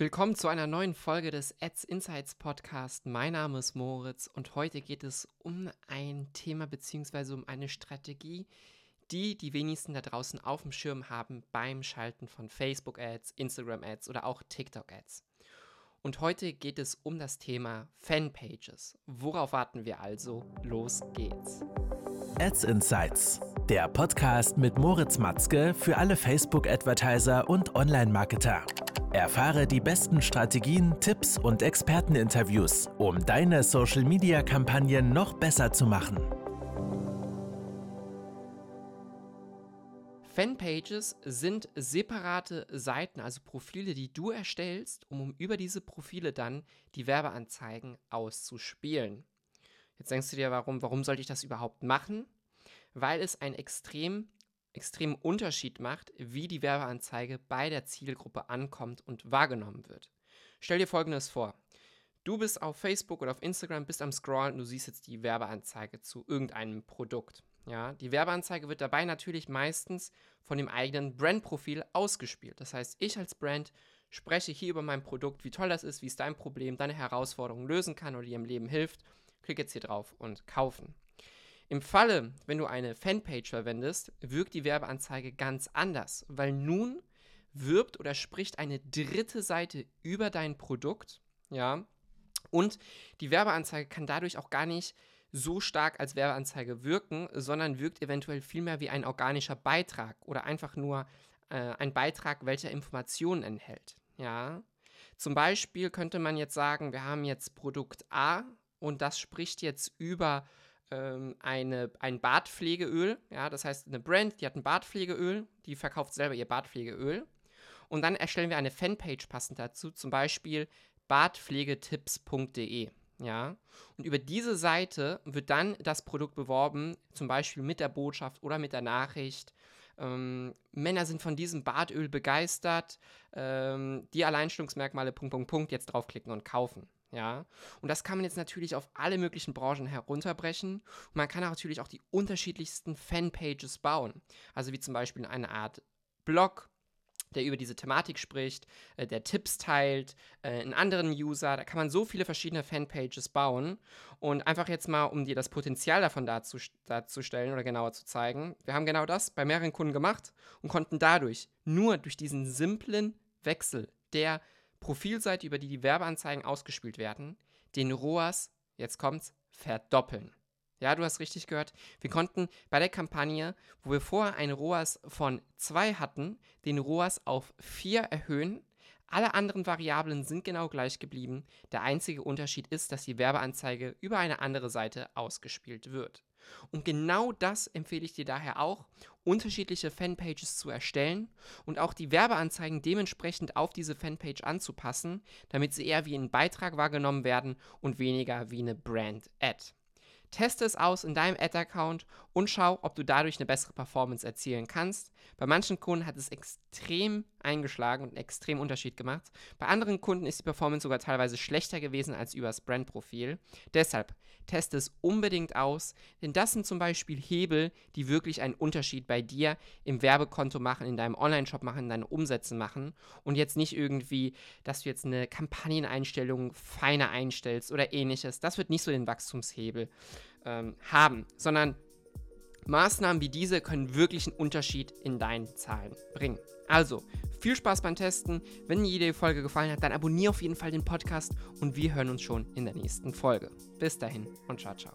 Willkommen zu einer neuen Folge des Ads Insights Podcast. Mein Name ist Moritz und heute geht es um ein Thema bzw. um eine Strategie, die die wenigsten da draußen auf dem Schirm haben beim Schalten von Facebook Ads, Instagram Ads oder auch TikTok Ads. Und heute geht es um das Thema Fanpages. Worauf warten wir also? Los geht's. Ads Insights, der Podcast mit Moritz Matzke für alle Facebook-Advertiser und Online-Marketer. Erfahre die besten Strategien, Tipps und Experteninterviews, um deine Social-Media-Kampagnen noch besser zu machen. Fanpages sind separate Seiten, also Profile, die du erstellst, um über diese Profile dann die Werbeanzeigen auszuspielen. Jetzt denkst du dir, warum, warum sollte ich das überhaupt machen? Weil es einen extrem extremen Unterschied macht, wie die Werbeanzeige bei der Zielgruppe ankommt und wahrgenommen wird. Stell dir folgendes vor. Du bist auf Facebook oder auf Instagram, bist am Scrollen und du siehst jetzt die Werbeanzeige zu irgendeinem Produkt. Ja, die Werbeanzeige wird dabei natürlich meistens von dem eigenen Brandprofil ausgespielt. Das heißt, ich als Brand spreche hier über mein Produkt, wie toll das ist, wie es dein Problem, deine Herausforderung lösen kann oder dir im Leben hilft. Klick jetzt hier drauf und kaufen. Im Falle, wenn du eine Fanpage verwendest, wirkt die Werbeanzeige ganz anders, weil nun wirbt oder spricht eine dritte Seite über dein Produkt, ja, und die Werbeanzeige kann dadurch auch gar nicht so stark als Werbeanzeige wirken, sondern wirkt eventuell vielmehr wie ein organischer Beitrag oder einfach nur äh, ein Beitrag, welcher Informationen enthält. Ja, zum Beispiel könnte man jetzt sagen, wir haben jetzt Produkt A und das spricht jetzt über ähm, eine, ein Bartpflegeöl. Ja, das heißt, eine Brand, die hat ein Bartpflegeöl, die verkauft selber ihr Bartpflegeöl. Und dann erstellen wir eine Fanpage passend dazu, zum Beispiel bartpflegetipps.de. Ja, und über diese Seite wird dann das Produkt beworben, zum Beispiel mit der Botschaft oder mit der Nachricht. Ähm, Männer sind von diesem Bartöl begeistert. Ähm, die Alleinstellungsmerkmale, Punkt, Punkt, Punkt, jetzt draufklicken und kaufen. Ja, und das kann man jetzt natürlich auf alle möglichen Branchen herunterbrechen. Und man kann natürlich auch die unterschiedlichsten Fanpages bauen. Also wie zum Beispiel eine Art Blog, der über diese Thematik spricht, äh, der Tipps teilt, äh, einen anderen User. Da kann man so viele verschiedene Fanpages bauen. Und einfach jetzt mal, um dir das Potenzial davon darzustellen oder genauer zu zeigen. Wir haben genau das bei mehreren Kunden gemacht und konnten dadurch nur durch diesen simplen Wechsel der Profilseite, über die die Werbeanzeigen ausgespielt werden, den ROAS, jetzt kommt's, verdoppeln. Ja, du hast richtig gehört. Wir konnten bei der Kampagne, wo wir vorher einen ROAS von 2 hatten, den ROAS auf 4 erhöhen. Alle anderen Variablen sind genau gleich geblieben. Der einzige Unterschied ist, dass die Werbeanzeige über eine andere Seite ausgespielt wird. Und genau das empfehle ich dir daher auch, unterschiedliche Fanpages zu erstellen und auch die Werbeanzeigen dementsprechend auf diese Fanpage anzupassen, damit sie eher wie ein Beitrag wahrgenommen werden und weniger wie eine Brand-Ad. Teste es aus in deinem Ad-Account und schau, ob du dadurch eine bessere Performance erzielen kannst. Bei manchen Kunden hat es extrem eingeschlagen und einen extremen Unterschied gemacht. Bei anderen Kunden ist die Performance sogar teilweise schlechter gewesen als übers Brandprofil. Deshalb teste es unbedingt aus, denn das sind zum Beispiel Hebel, die wirklich einen Unterschied bei dir im Werbekonto machen, in deinem Online-Shop machen, in deinen Umsätzen machen und jetzt nicht irgendwie, dass du jetzt eine Kampagneneinstellung feiner einstellst oder ähnliches. Das wird nicht so den Wachstumshebel ähm, haben, sondern Maßnahmen wie diese können wirklich einen Unterschied in deinen Zahlen bringen. Also, viel Spaß beim Testen. Wenn dir die Folge gefallen hat, dann abonniere auf jeden Fall den Podcast und wir hören uns schon in der nächsten Folge. Bis dahin und ciao, ciao.